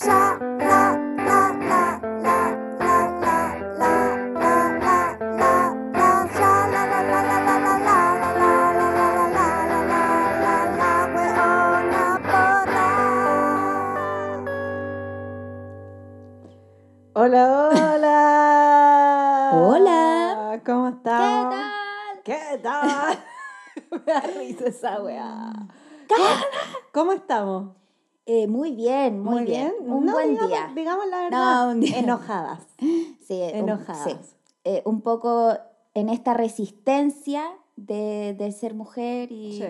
Hola, hola. Hola. ¿Cómo estamos? tal? ¿Qué tal? Me da risa esa weá. ¿Cómo estamos? Eh, muy bien, muy, bien. Un No, buen digamos, día. Digamos la verdad. No, un. Enojadas. Sí, un- Enojadas. sí. Eh, un poco en esta resistencia de, de ser mujer y, Sí.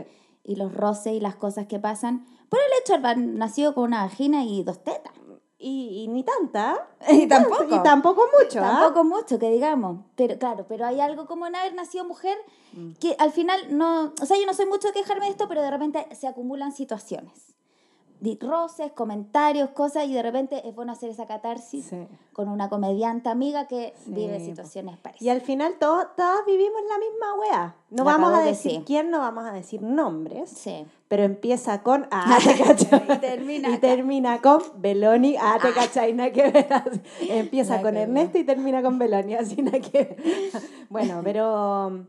y los roces y las cosas que pasan por el hecho de haber nacido con una vagina y dos tetas. Y, y ni tanta. Y tanto, tampoco. Y tampoco mucho, ¿ah? Tampoco mucho, que digamos. Pero claro, pero hay algo como en haber nacido mujer Mm. que al final no. O sea, yo no soy mucho de quejarme de esto, pero de repente se acumulan situaciones. Roces, comentarios, cosas, y de repente es bueno hacer esa catarsis Sí. con una comediante amiga que Sí, vive situaciones Y parecidas. al final todo- todas vivimos la misma wea. No La vamos a que decir sí. quién, no vamos a decir nombres. Sí. Pero empieza con. Ah, te cachai. Y termina Y termina con Beloni. Ah, te cachai, nada que ver. así. Empieza con cagó. Ernesto y termina con Beloni, así nada que. Bueno, pero.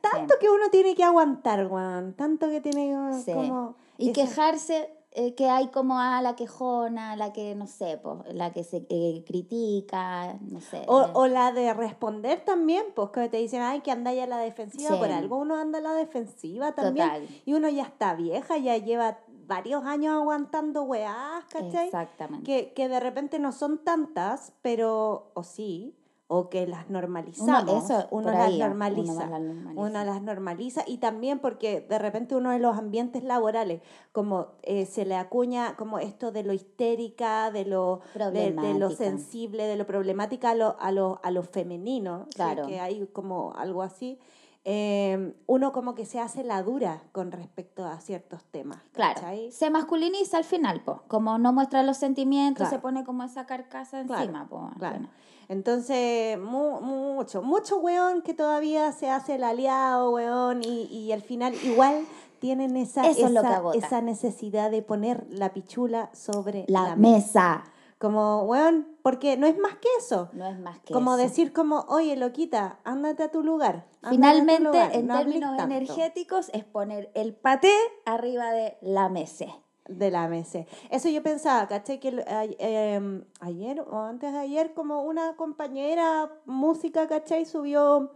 Tanto que uno tiene que aguantar, Juan. Tanto que tiene que, Sí. como. Y quejarse eh, que hay como a la quejona, la que, no sé, po, la que se eh, critica, no sé. O, o la de responder también, pues que te dicen, ay, que anda ya a la defensiva, Sí. por algo uno anda a la defensiva también. Total. Y uno ya está vieja, ya lleva varios años aguantando weás, ¿cachai? Exactamente. Que, que de repente no son tantas, pero, o sí, o que las normalizamos. Uno- eso, uno las ahí, uno normaliza. las normaliza. Uno las normaliza y también porque de repente uno de los ambientes laborales, como eh, se le acuña como esto de lo histérica, de lo, de, de lo sensible, de lo problemática a lo, a lo, a lo femenino, ¿sí? Claro. que hay como algo así, eh, uno como que se hace la dura con respecto a ciertos temas. Claro, se masculiniza al final, po. Como no muestra los sentimientos, Claro. se pone como esa carcasa Claro, encima, po. Claro. Entonces, mu- mucho, mucho weón que todavía se hace el aliado, weón, y, y al final igual tienen esa, Eso esa, esa necesidad de poner la pichula sobre La, la, mesa. Como, weón, porque no es más que eso. No es más que como eso. decir como, oye, loquita, ándate a tu lugar. tu Finalmente, lugar, en no términos energéticos, es poner el paté arriba de la mesa. De la mesa. Eso yo pensaba, ¿cachai? Que em, ayer o antes de ayer, como una compañera música, ¿cachai? Subió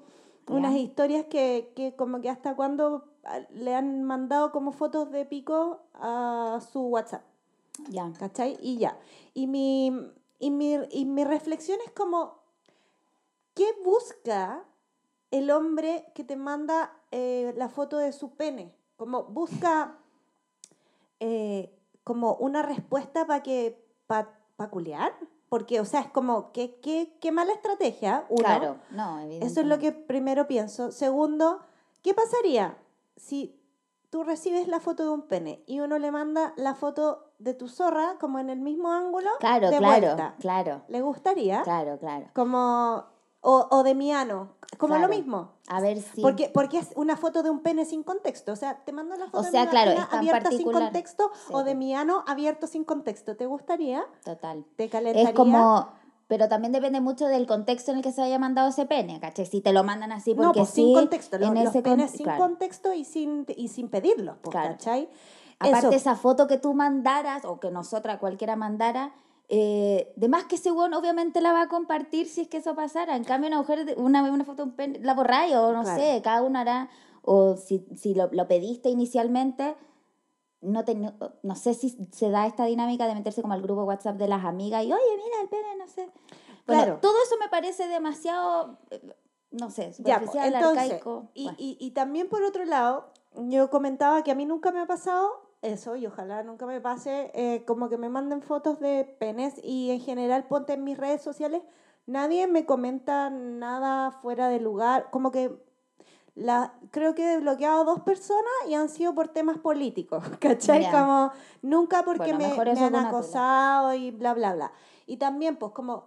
unas historias que, que como que hasta cuando ah, le han mandado como fotos de pico a su WhatsApp. Ya. ¿cachai? Y ya. Y mi, y mi, y mi reflexión es como, ¿qué busca el hombre que te manda eh, la foto de su pene? Como busca eh, como una respuesta para que, para culiar. Porque, o sea, es como, ¿qué, qué, qué mala estrategia? Uno. Claro, no, evidentemente. Eso es lo que primero pienso. Segundo, ¿qué pasaría si tú recibes la foto de un pene y uno le manda la foto de tu zorra como en el mismo ángulo? Claro, de claro, vuelta? claro, ¿Le gustaría? claro, claro. Como, o, o de mi ano, como Claro. lo mismo. A ver si... Porque, porque es una foto de un pene sin contexto. O sea, te mando la foto de sea, claro, abierta sin contexto Sí, o de po. mi ano abierto sin contexto. ¿Te gustaría? Total. ¿Te calentaría? Es como... Pero también depende mucho del contexto en el que se haya mandado ese pene, ¿cachai? Si te lo mandan así porque no, pues sí, sin contexto. Los, en los ese penes con- sin claro. contexto y sin, y sin pedirlos, pues, Claro. ¿cachai? Aparte, Eso. esa foto que tú mandaras, o que nosotras cualquiera mandara, eh, de más que ese weón obviamente la va a compartir si es que eso pasara. En cambio, una mujer, una, una foto de un pene, la borráis, o no Claro. sé, cada uno hará, o si, si lo, lo pediste inicialmente, no, te, no, no sé si se da esta dinámica de meterse como al grupo WhatsApp de las amigas y, oye, mira el pene, no sé. Bueno, Claro. todo eso me parece demasiado, eh, no sé, Ya, pues, superficial, entonces, arcaico. y, Bueno, y, y también por otro lado, yo comentaba que a mí nunca me ha pasado eso, y ojalá nunca me pase, eh, como que me manden fotos de penes y en general ponte en mis redes sociales, nadie me comenta nada fuera de lugar, como que la, creo que he bloqueado a dos personas y han sido por temas políticos, ¿cachai? Como nunca porque Bueno, me, me han acosado y bla, bla, bla. Y también, pues, como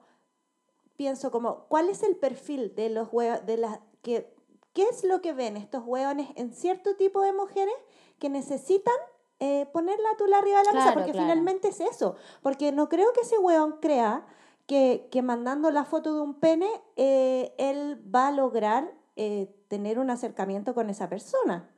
pienso como, ¿cuál es el perfil de los hue- de las que qué es lo que ven estos hueones en cierto tipo de mujeres que necesitan eh, poner la tula arriba de la mesa, porque claro. finalmente es eso. Porque no creo que ese weón crea que, que mandando la foto de un pene, eh, él va a lograr eh, tener un acercamiento con esa persona.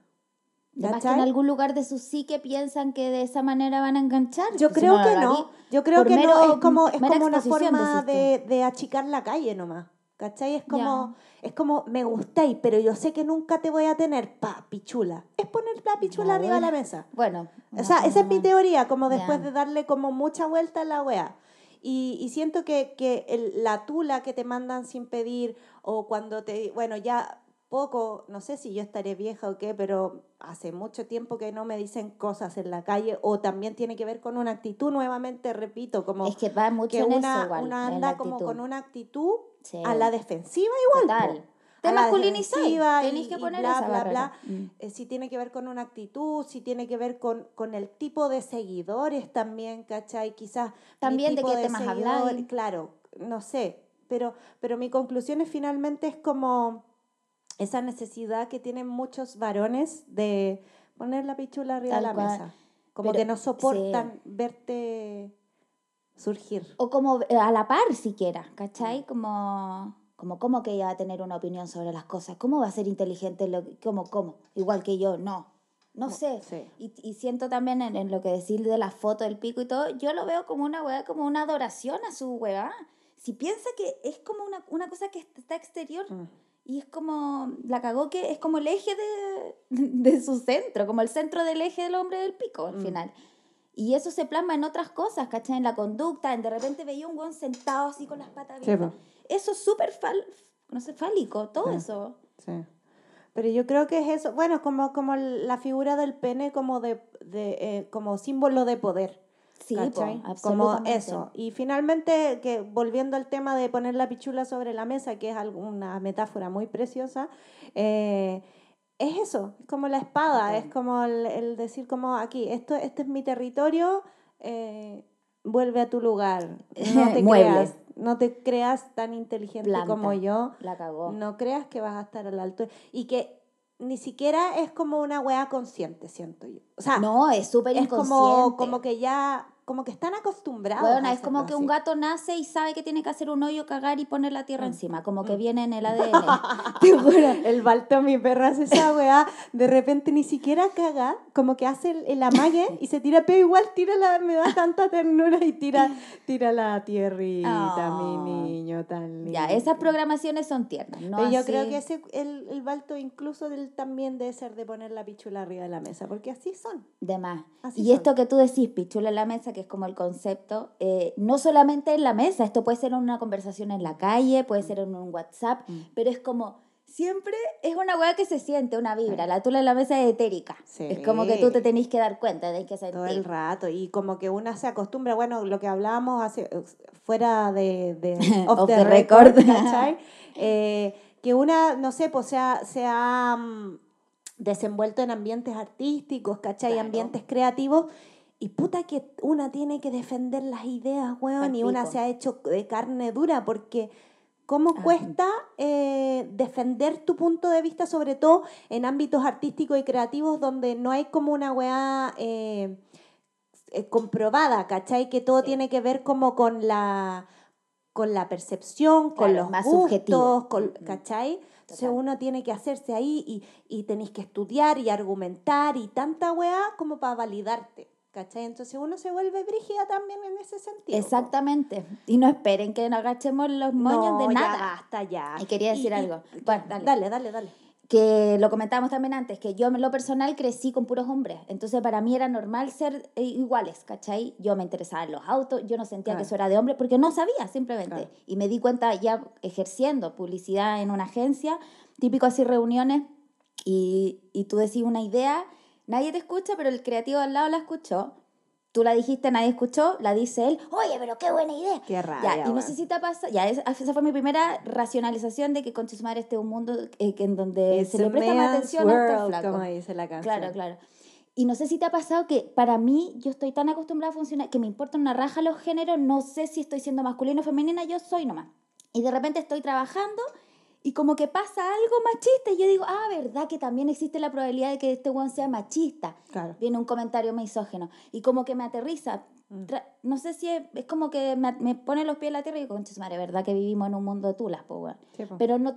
Además que en algún lugar de su psique piensan que de esa manera van a enganchar. Yo creo que no. Yo creo que mero- no. Es como, es como una forma de, de achicar la calle nomás. ¿Cachai? Es como, es como, me gustáis, pero yo sé que nunca te voy a tener, pa, pichula. Es poner la pichula arriba de la mesa. Bueno. O sea, esa es mi teoría, como después de darle como mucha vuelta a la wea. Y, y siento que, que el- la tula que te mandan sin pedir, o cuando te, bueno, ya poco, no sé si yo estaré vieja o qué, pero hace mucho tiempo que no me dicen cosas en la calle, o también tiene que ver con una actitud, nuevamente repito, como Es que va mucho que en una, eso igual. una anda como con una actitud Sí. a la defensiva igual. Total. Te A masculinizáis, y- que y poner bla, esa bla, barrera. bla. Mm. Eh, si tiene que ver con una actitud, si tiene que ver con, con el tipo de seguidores también, ¿cachai? Quizás También de tipo qué temas habláis. Claro, no sé, pero, pero mi conclusión es finalmente es como esa necesidad que tienen muchos varones de poner la pichula arriba de la cual. mesa. Como Pero- que no soportan verte surgir. O como eh, a la par siquiera, Mm. ¿cachai? Como, como cómo que ella va a tener una opinión sobre las cosas, cómo va a ser inteligente, lo, cómo, cómo, igual que yo, no, no sé. Sí. Y, y siento también en, en lo que decir de la foto del pico y todo, yo lo veo como una weá, como una adoración a su weá. Si piensa que es como una, una cosa que está exterior Mm. Y es como, la cagó que es como el eje de, de su centro, como el centro del eje del hombre del pico al Mm. final. Y eso se plasma en otras cosas, ¿cachai? En la conducta, en de repente veía un weón sentado así con las patas Sí, abiertas. po. Eso es súper fal, no sé, fálico, todo Sí. eso. Sí. Pero yo creo que es eso, bueno, como, como la figura del pene como de, de eh, como símbolo de poder. Sí, como eso. Y finalmente, que volviendo al tema de poner la pichula sobre la mesa, que es una metáfora muy preciosa, eh, es eso, es como la espada, es como el, el decir como aquí, esto, este es mi territorio, eh, vuelve a tu lugar. No te creas, no te creas tan inteligente Planta. como yo. La cagó. No creas que vas a estar a la altura. Y que ni siquiera es como una weá consciente, siento yo. O sea, no, es súper es inconsciente. como, como que ya, como que están acostumbrados. Bueno, a es como que un así. gato nace y sabe que tiene que hacer un hoyo, cagar y poner la tierra Mm. encima, como que Mm. viene en el ADN. Te juro. El balto, mi perra hace esa weá, de repente ni siquiera caga, como que hace el, el amague y se tira, pero igual tira la, me da tanta ternura y tira, tira la tierrita, mi Oh. niño tan lindo. Ya, esas programaciones son tiernas. No Pero yo así- creo que ese, el, el balto incluso del, también debe ser de poner la pichula arriba de la mesa, porque así son. De más. Así y son. esto que tú decís, pichula en la mesa, que es como el concepto, eh, no solamente en la mesa, esto puede ser una conversación en la calle, puede ser en un WhatsApp, Mm. pero es como, siempre es una hueá que se siente, una vibra. La tula en la mesa es etérica. Sí. Es como que tú te tenés que dar cuenta, tenés que sentir. Todo el rato. Y como que una se acostumbra, bueno, lo que hablábamos hace, fuera de, de off, Off the, the record, record. Eh, que una, no sé, pues se ha, se ha, mm, desenvuelto en ambientes artísticos, ¿cachai? Claro. Ambientes creativos. Y puta que una tiene que defender las ideas, weón, y una se ha hecho de carne dura, porque cómo cuesta eh, defender tu punto de vista, sobre todo en ámbitos artísticos y creativos donde no hay como una weá eh, eh, comprobada, ¿cachai? Que todo tiene que ver como con la con la percepción, con los más gustos, subjetivo. con-. ¿cachai? Entonces uno tiene que hacerse ahí y, y tenéis que estudiar y argumentar y tanta weá como para validarte, ¿cachai? Entonces uno se vuelve brígida también en ese sentido. Exactamente. Y no esperen que agachemos los moños No, de ya nada. basta ya. Y quería decir algo. Bueno, dale. dale, dale, dale. que lo comentábamos también antes, que yo en lo personal crecí con puros hombres, entonces para mí era normal ser eh, iguales, ¿cachai? Yo me interesaba en los autos, yo no sentía que Claro. eso era de hombre, porque no sabía simplemente. Claro. Y me di cuenta ya ejerciendo publicidad en una agencia, típico así reuniones, y, y tú decís una idea, nadie te escucha, pero el creativo al lado la escuchó. Tú la dijiste, nadie escuchó, la dice él, oye, pero qué buena idea. Qué raro. Ya, y no sé si te pasa, ya, esa, fue mi primera racionalización de que con su madre este es un mundo eh, que en donde se le presta más atención a estos flacos. como dice la canción. Claro, claro. Y no sé si te ha pasado que para mí yo estoy tan acostumbrada a funcionar que me importa una raja los géneros, no sé si estoy siendo masculino o femenina, yo soy nomás. Y de repente estoy trabajando y como que pasa algo machista y yo digo, ah, ¿verdad que también existe la probabilidad de que este weón sea machista? Claro. Viene un comentario misógeno y como que me aterriza. Mm. No sé si es, es como que me, me pone los pies en la tierra y digo, concha su madre, ¿verdad que vivimos en un mundo de tulas, po, weón? Sí, po. Pero no,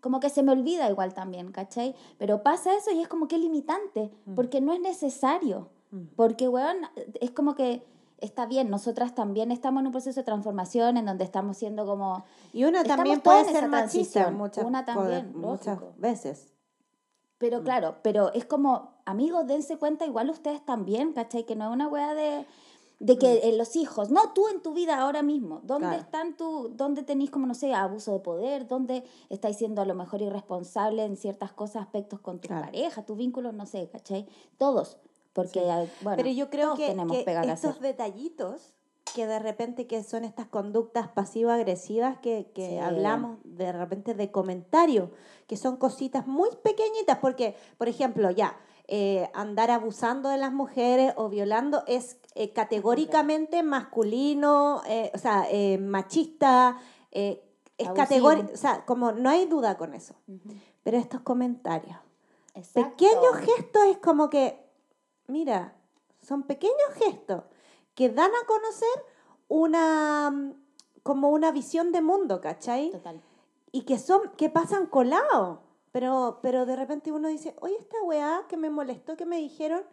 como que se me olvida igual también, ¿cachai? Pero pasa eso y es como que limitante, porque no es necesario. Mm. Porque, weón, es como que está bien, nosotras también estamos en un proceso de transformación en donde estamos siendo como... Y una también puede ser machista muchas, Una también, muchas veces. Pero claro, pero es como, amigos, dense cuenta, igual ustedes también, ¿cachai? Que no es una weá de, de que eh, los hijos, no, tú en tu vida ahora mismo, ¿dónde Claro. están tú, dónde tenéis como, no sé, abuso de poder, dónde estáis siendo a lo mejor irresponsable en ciertas cosas, aspectos con tu Claro. pareja, tus vínculos, no sé, ¿cachai? Todos, porque, eh, bueno, Pero yo creo todos que, tenemos que pega que estos hacer. detallitos que de repente que son estas conductas pasivo-agresivas que, que Sí. hablamos de repente de comentarios, que son cositas muy pequeñitas, porque, por ejemplo, ya, eh, andar abusando de las mujeres o violando es eh, categóricamente masculino, eh, o sea, machista, es categórico, o sea, como no hay duda con eso. Pero estos comentarios, Exacto. pequeños gestos es como que, mira, son pequeños gestos que dan a conocer una mm, como una visión de mundo, ¿cachai? Total. Y que son, que pasan colados. Pero, pero de repente uno dice, oye, esta weá que me molestó, que me dijeron,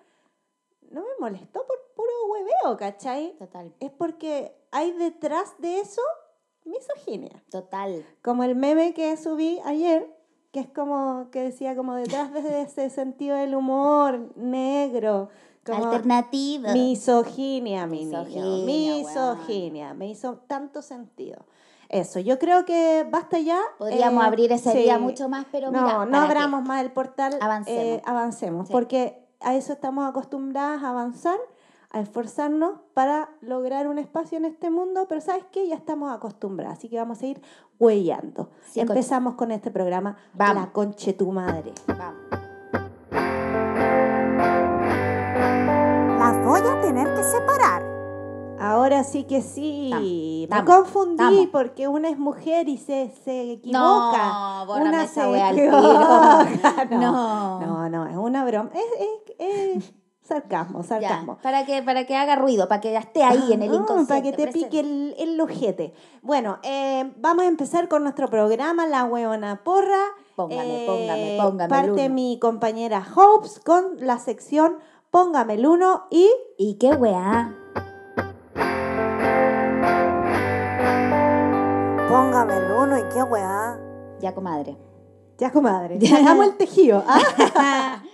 no me molestó por puro hueveo, ¿cachai? Total. Es porque hay detrás de eso misoginia. Total. Como el meme que subí ayer, que es como que decía como detrás de ese sentido del humor negro, como Alternativa. misoginia, mi Misoginia, niño, misoginia, me hizo tanto sentido. Eso, yo creo que basta ya. Podríamos eh, abrir herida sí. mucho más, pero no, mira, no abramos más el portal. Avancemos. eh, avancemos, Sí. porque a eso estamos acostumbradas a avanzar, a esforzarnos para lograr un espacio en este mundo, pero ¿sabes qué? Ya estamos acostumbradas, así que vamos a ir huellando. Sí. Empezamos con este programa, Vamos. La Conche Tu Madre. Vamos. Las voy a tener que separar. Ahora sí que sí, me confundí porque una es mujer y se, se equivoca. No, una se al equivoca. tiro. no, No. no, no, es una broma. Es, es- es sarcasmo, Ya, sarcasmo. para que, para que haga ruido, para que esté ahí en el Ah, inconsciente. Para que te presente. pique el, el ojete. Bueno, eh, vamos a empezar con nuestro programa, La Hueona Porra. Póngame, Eh, póngame, póngame Parte mi compañera Hopes con la sección Póngame el uno y ¿Y qué weá? Póngame el uno y qué weá. Ya, comadre. ya, comadre. Sacamos el tejido. Ah,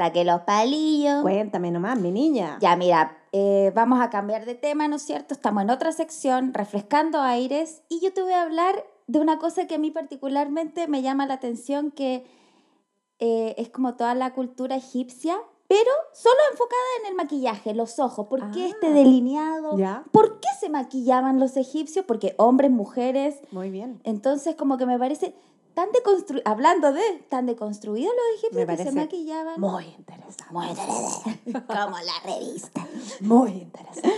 Saqué los palillos. Cuéntame nomás, mi niña. Ya, mira, eh, vamos a cambiar de tema, ¿no es cierto? Estamos en otra sección, refrescando aires, y yo te voy a hablar de una cosa que a mí particularmente me llama la atención, que eh, es como toda la cultura egipcia, pero solo enfocada en el maquillaje, los ojos. ¿Por qué Ah. este delineado? Ya, ¿Por qué se maquillaban los egipcios? Porque hombres, mujeres. muy bien. Entonces, como que me parece tan hablando de tan deconstruidos los egipcios Me que se maquillaban. Muy interesante. Muy interesante. como la revista. Muy interesante.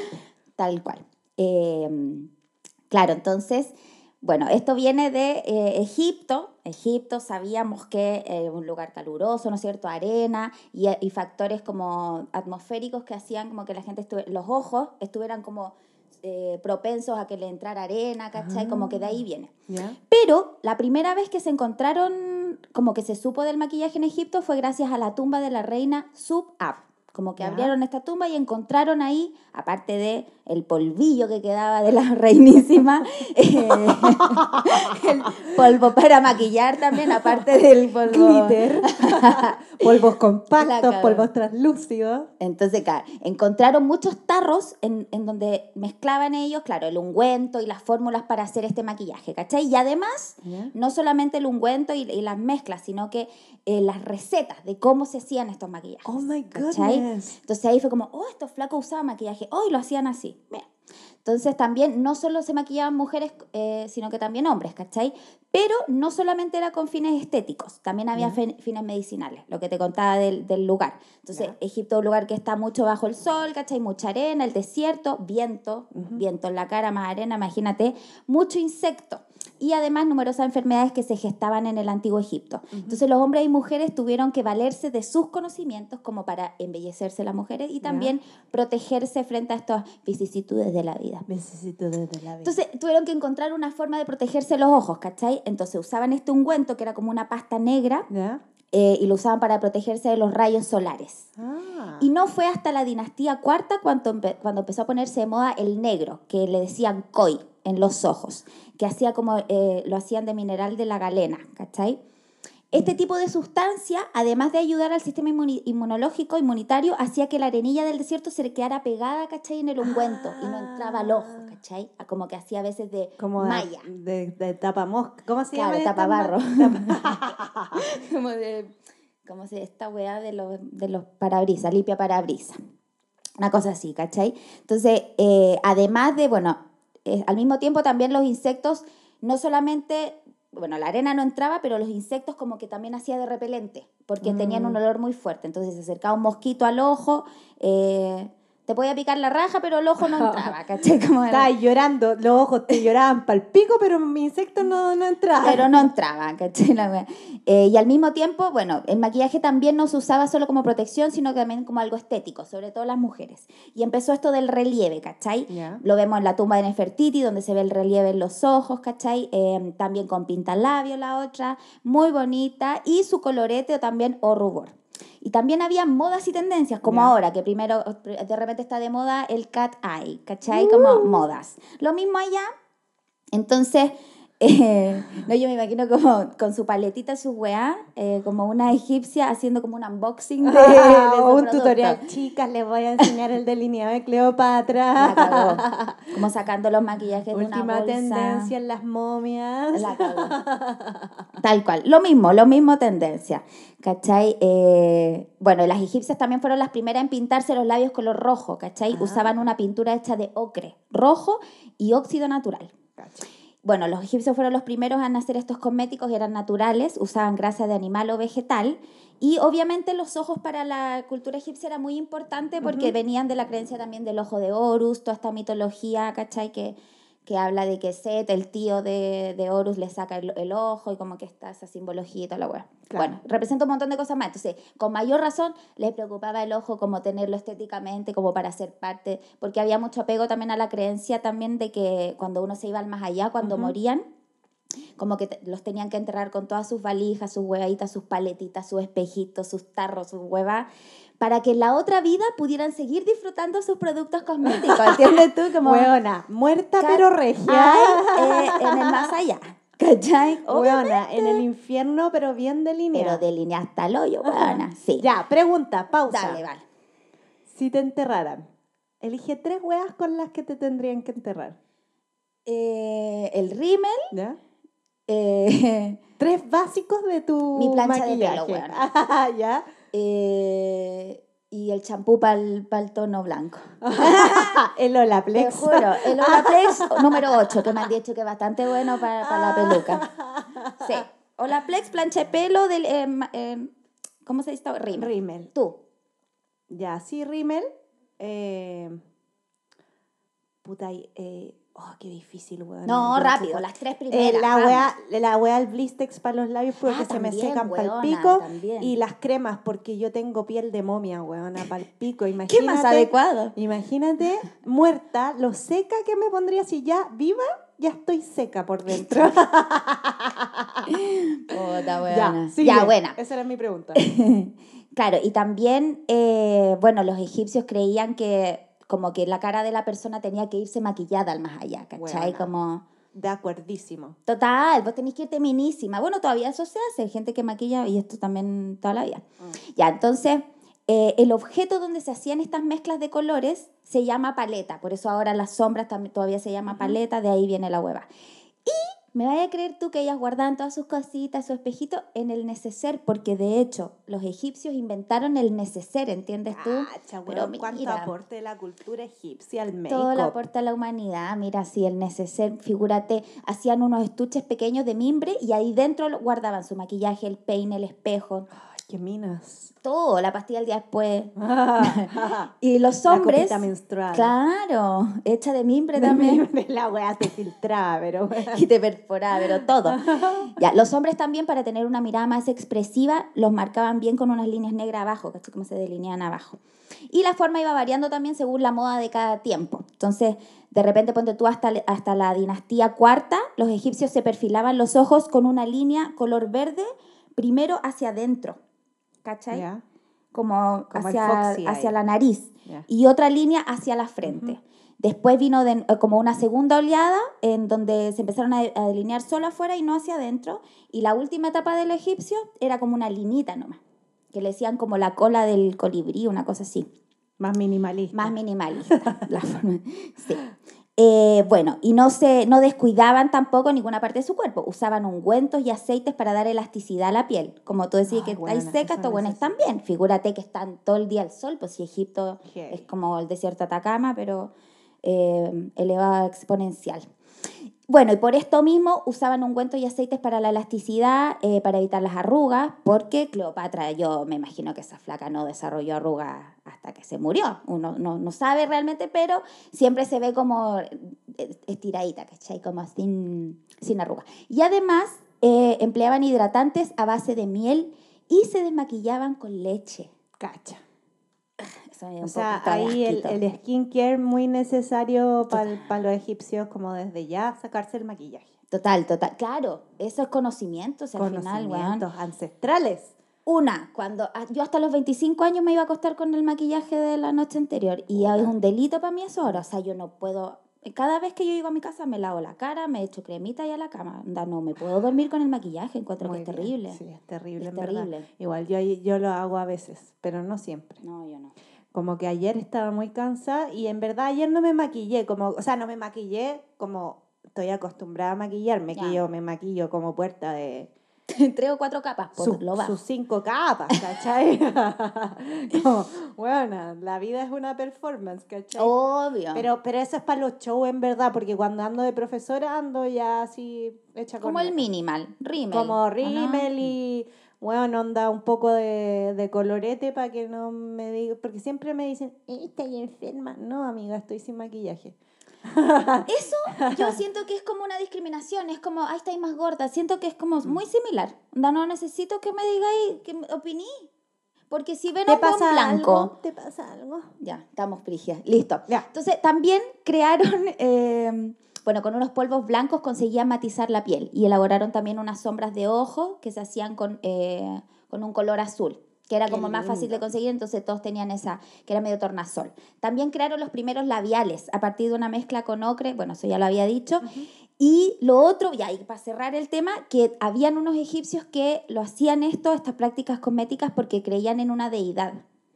Tal cual. Eh, claro, entonces, bueno, esto viene de eh, Egipto. Egipto sabíamos que es un lugar caluroso, ¿no es cierto? Arena y, y factores como atmosféricos que hacían como que la gente, los ojos estuvieran como eh, propensos a que le entrara arena, ¿cachai? Como que de ahí viene. ¿Ya? Pero la primera vez que se encontraron, como que se supo del maquillaje en Egipto, fue gracias a la tumba de la reina Sub-Ab. Como que abrieron esta tumba y encontraron ahí, aparte de el polvillo que quedaba de la reinísima, eh, el polvo para maquillar también, aparte del polvo. Glitter. polvos compactos, polvos translúcidos. Entonces, claro, encontraron muchos tarros en, en donde mezclaban ellos, claro, el ungüento y las fórmulas para hacer este maquillaje, ¿cachai? Y además, no solamente el ungüento y, y las mezclas, sino que eh, las recetas de cómo se hacían estos maquillajes. Oh my ¿cachai? Entonces ahí fue como, oh, estos flacos usaban maquillaje, hoy lo hacían así. Mira. Entonces también no solo se maquillaban mujeres, eh, sino que también hombres, ¿cachai? Pero no solamente era con fines estéticos, también había fines medicinales, lo que te contaba del, del lugar. Entonces. Egipto es un lugar que está mucho bajo el sol, ¿cachai? Mucha arena, el desierto, viento, viento en la cara, más arena, imagínate, mucho insecto. Y además numerosas enfermedades que se gestaban en el antiguo Egipto. Entonces los hombres y mujeres tuvieron que valerse de sus conocimientos como para embellecerse las mujeres y también protegerse frente a estas vicisitudes de la vida. Necesito desde la vida. Entonces tuvieron que encontrar una forma de protegerse los ojos, ¿cachai? Entonces usaban este ungüento que era como una pasta negra ¿Ya? eh, y lo usaban para protegerse de los rayos solares. Ah. Y no fue hasta la dinastía cuarta cuando, empe- cuando empezó a ponerse de moda el negro, que le decían koi en los ojos, que hacía como eh, lo hacían de mineral de la galena, ¿cachai? Este tipo de sustancia, además de ayudar al sistema inmunológico, inmunitario, hacía que la arenilla del desierto se le quedara pegada, ¿cachai? En el ungüento y no entraba al ojo, ¿cachai? Como que hacía a veces de como malla. de, de, de tapamosca. ¿Cómo se Claro, llama? esta tapabarro. ma- como de, como se esta weá de los, de los parabrisas, limpia parabrisas. Una cosa así, ¿cachai? Entonces, eh, además de, bueno, eh, al mismo tiempo también los insectos, no solamente, bueno, la arena no entraba, pero los insectos como que también hacía de repelente, porque tenían un olor muy fuerte. Entonces se acercaba un mosquito al ojo, eh, te podía picar la raja, pero el ojo no entraba, ¿cachai? Como era- Estaba llorando, los ojos te lloraban pal pico, pero mi insecto no, no entraba. pero no entraba, ¿cachai? Eh, y al mismo tiempo, bueno, el maquillaje también no se usaba solo como protección, sino también como algo estético, sobre todo las mujeres. Y empezó esto del relieve, ¿cachai? Lo vemos en la tumba de Nefertiti, donde se ve el relieve en los ojos, ¿cachai? Eh, también con pintalabio la otra, muy bonita, y su colorete o también o rubor. Y también había modas y tendencias, como ahora, que primero de repente está de moda el cat eye, ¿cachai? Como modas. Lo mismo allá, entonces, eh, no, yo me imagino como con su paletita, su weá, eh, como una egipcia haciendo como un unboxing de, de Ah, un tutorial. Chicas, les voy a enseñar el delineado de La Cleopatra. cagó. Como sacando los maquillajes de una Última bolsa. tendencia en las momias. La cagó. Tal cual. Lo mismo, lo mismo tendencia. ¿Cachai? Eh, bueno, las egipcias también fueron las primeras en pintarse los labios color rojo, ¿cachai? Ah. Usaban una pintura hecha de ocre, rojo y óxido natural. Cacha. Bueno, los egipcios fueron los primeros en hacer estos cosméticos, eran naturales, usaban grasa de animal o vegetal. Y obviamente los ojos para la cultura egipcia era muy importante porque venían de la creencia también del ojo de Horus, toda esta mitología, ¿cachai? Que, que habla de que Set, el tío de, de Horus, le saca el, el ojo y como que está esa simbología y toda la weá. Claro. Bueno, representa un montón de cosas más. Entonces, con mayor razón, les preocupaba el ojo como tenerlo estéticamente, como para ser parte, porque había mucho apego también a la creencia también de que cuando uno se iba al más allá, cuando morían, como que te- los tenían que enterrar con todas sus valijas, sus huevaditas, sus paletitas, sus espejitos, sus tarros, sus huevas, para que en la otra vida pudieran seguir disfrutando sus productos cosméticos, ¿entiendes tú? Como, Hueona, muerta pero regia. ay, eh, en el más allá, ¿cachai? Hueona, en el infierno pero bien Pero delineado. delinea hasta el hoyo, huevona, sí. Ya, pregunta, pausa. Dale, vale. Si te enterraran, elige tres hueas con las que te tendrían que enterrar. Eh, el rímel, ¿Ya? eh, Tres básicos de tu Mi plancha de maquillaje. pelo, hueona. ¿Ya? Eh, y el champú para el tono blanco. el Te Olaplex. juro, el Olaplex número 8, que me han dicho que es bastante bueno para, para la peluca. Sí. Olaplex, plancha de pelo del... eh, eh, ¿Cómo se dice? Rímel. Rimmel. Tú. Ya, sí, Rimmel. Eh, puta, eh, oh, qué difícil, weón. No, rápido, las tres Eh, primeras. la vamos. wea, la wea del Blistex para los labios porque Ah, se me secan para el pico. también. Y las cremas porque yo tengo piel de momia, weona, para el pico. Imagínate, ¿Qué más adecuado? Imagínate, muerta, lo seca que me pondría si ya viva, ya estoy seca por dentro. Puta, ya, buena. sigue. Ya, buena. Esa era mi pregunta. Claro, y también, eh, bueno, los egipcios creían que como que la cara de la persona tenía que irse maquillada al más allá, ¿cachai? Buena. Como, De acuerdísimo. total, vos tenés que irte minísima. Bueno, todavía eso se hace, hay gente que maquilla y esto también toda la vida. Ya, entonces, eh, el objeto donde se hacían estas mezclas de colores se llama paleta, por eso ahora las sombras también todavía se llama paleta, de ahí viene la hueva. Y me vaya a creer tú que ellas guardaban todas sus cositas, su espejito en el neceser, porque de hecho los egipcios inventaron el neceser, ¿entiendes tú? Cacha, Pero cuánto mira. aporte de la cultura egipcia al Todo le make aporta a la humanidad. Mira, si el neceser, figúrate, hacían unos estuches pequeños de mimbre y ahí dentro lo- guardaban su maquillaje, el peine, el espejo. Qué minas. todo, la pastilla el día después. la Y los hombres, copita menstrual. claro, hecha de mimbre De también. mí, la weá se filtraba, pero y te perforaba, pero todo. Ya, los hombres también, para tener una mirada más expresiva, los marcaban bien con unas líneas negras abajo, ¿cachai? Como se delinean abajo. Y la forma iba variando también según la moda de cada tiempo. Entonces, de repente, ponte tú hasta, hasta la dinastía cuarta, los egipcios se perfilaban los ojos con una línea color verde, primero hacia adentro, ¿cachai? Ya. Como, hacia, hacia la nariz y otra línea hacia la frente. Después vino de- eh, como una segunda oleada en donde se empezaron a, a delinear solo afuera y no hacia adentro. Y la última etapa del egipcio era como una linita nomás, que le decían como la cola del colibrí, una cosa así, Más minimalista. más minimalista. la forma. Sí. Eh, bueno, y no, se, no descuidaban tampoco ninguna parte de su cuerpo. Usaban ungüentos y aceites para dar elasticidad a la piel. Como tú decías Ay, que estáis tú buenas necesito. también. Figúrate que están todo el día al sol, pues si Egipto es como el desierto de Atacama, pero eh, elevado exponencial. Bueno, y por esto mismo usaban ungüentos y aceites para la elasticidad, eh, para evitar las arrugas, porque Cleopatra, yo me imagino que esa flaca no desarrolló arrugas hasta que se murió. Uno no, no sabe realmente, pero siempre se ve como eh, estiradita, ¿cachai? Como sin, sin arrugas. Y además eh, empleaban hidratantes a base de miel y se desmaquillaban con leche. Cacha. O sea, ahí el, el skincare muy necesario para los egipcios, como desde ya sacarse el maquillaje. Total, total. Claro, eso es conocimiento, o sea, al final, weón. Conocimientos ancestrales. Una, cuando ah, yo hasta los 25 años me iba a acostar con el maquillaje de la noche anterior y es un delito para mí eso ahora, o sea, yo no puedo, cada vez que yo llego a mi casa me lavo la cara, me echo cremita y a la cama, Onda, no me puedo dormir con el maquillaje, encuentro Muy que es bien. terrible. Sí, es terrible, Es en verdad. terrible. Igual yo, yo lo hago a veces, pero no siempre. No, yo no. Como que ayer estaba muy cansada y en verdad ayer no me maquillé, como, o sea, no me maquillé como estoy acostumbrada a maquillarme, que yo me maquillo como puerta de Tres o cuatro capas por su- lo bajo. sus cinco capas, ¿cachai? como, bueno, la vida es una performance, ¿cachai? Obvio. Pero, pero eso es para los shows, en verdad, porque cuando ando de profesora ando ya así hecha como con el minimal, rímel. Como ¿o no? rímel y, bueno, onda un poco de, de colorete para que no me diga, porque siempre me dicen, "Eh, ¿estás enferma? No, amiga, estoy sin maquillaje. Eso yo siento que es como una discriminación, es como, ay, estáis más gorda, siento que es como Mm. muy similar. Onda, no necesito que me digáis, que me opiní. Porque si ven a ¿Te un blanco, algo? ¿Te pasa algo? Ya, estamos frigias. Listo. Ya. Entonces, también crearon, eh, bueno, con unos polvos blancos conseguían matizar la piel y elaboraron también unas sombras de ojo que se hacían con, eh, con un color azul que era como más fácil de conseguir, entonces todos tenían esa, que era medio tornasol. También crearon los primeros labiales a partir de una mezcla con ocre, bueno, eso ya lo había dicho. Y lo otro, ya, y para cerrar el tema, que habían unos egipcios que lo hacían esto, estas prácticas cosméticas, porque creían en una deidad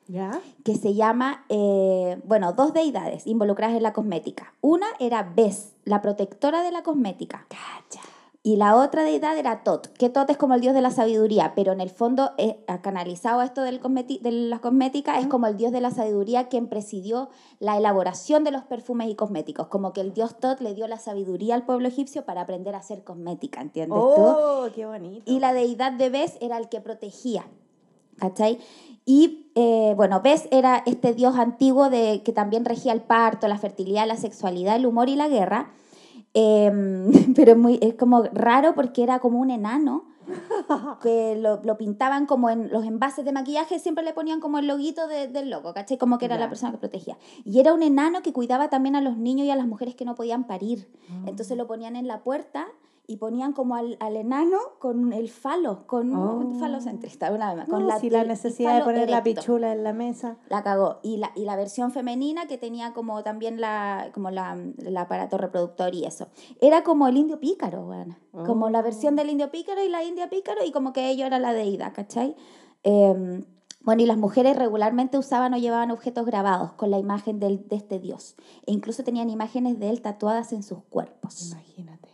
¿Ya? que se llama, eh, bueno, dos deidades involucradas en la cosmética. Una era Bes, la protectora de la cosmética. Cacha. Y la otra deidad era Tot, que Tot es como el dios de la sabiduría, pero en el fondo, eh, canalizado a esto del de la cosmética, es como el dios de la sabiduría quien presidió la elaboración de los perfumes y cosméticos. Como que el dios Tot le dio la sabiduría al pueblo egipcio para aprender a hacer cosmética, ¿entiendes tú? Oh, qué bonito. Y la deidad de Bes era el que protegía. ¿Cachai? Y eh, bueno, Bes era este dios antiguo de, que también regía el parto, la fertilidad, la sexualidad, el humor y la guerra. Em, pero es, muy, es como raro porque era como un enano que lo, lo pintaban como en los envases de maquillaje, siempre le ponían como el loguito de- del loco, ¿cachai? Como que era Ya. la persona que protegía. Y era un enano que cuidaba también a los niños y a las mujeres que no podían parir. Entonces lo ponían en la puerta y ponían como al, al enano con el falo, con Oh. un falocentrista, una vez más. Con No, la, si la necesidad de poner la erecto. pichula en la mesa. La cagó. Y la, y la versión femenina que tenía como también la, como la, el aparato reproductor y eso. Era como el indio pícaro, weón. Como la versión Oh. del indio pícaro y la india pícaro y como que ello era la deidad, ¿cachai? Em, bueno, y las mujeres regularmente usaban o llevaban objetos grabados con la imagen del, de este dios. E incluso tenían imágenes de él tatuadas en sus cuerpos. Imagínate.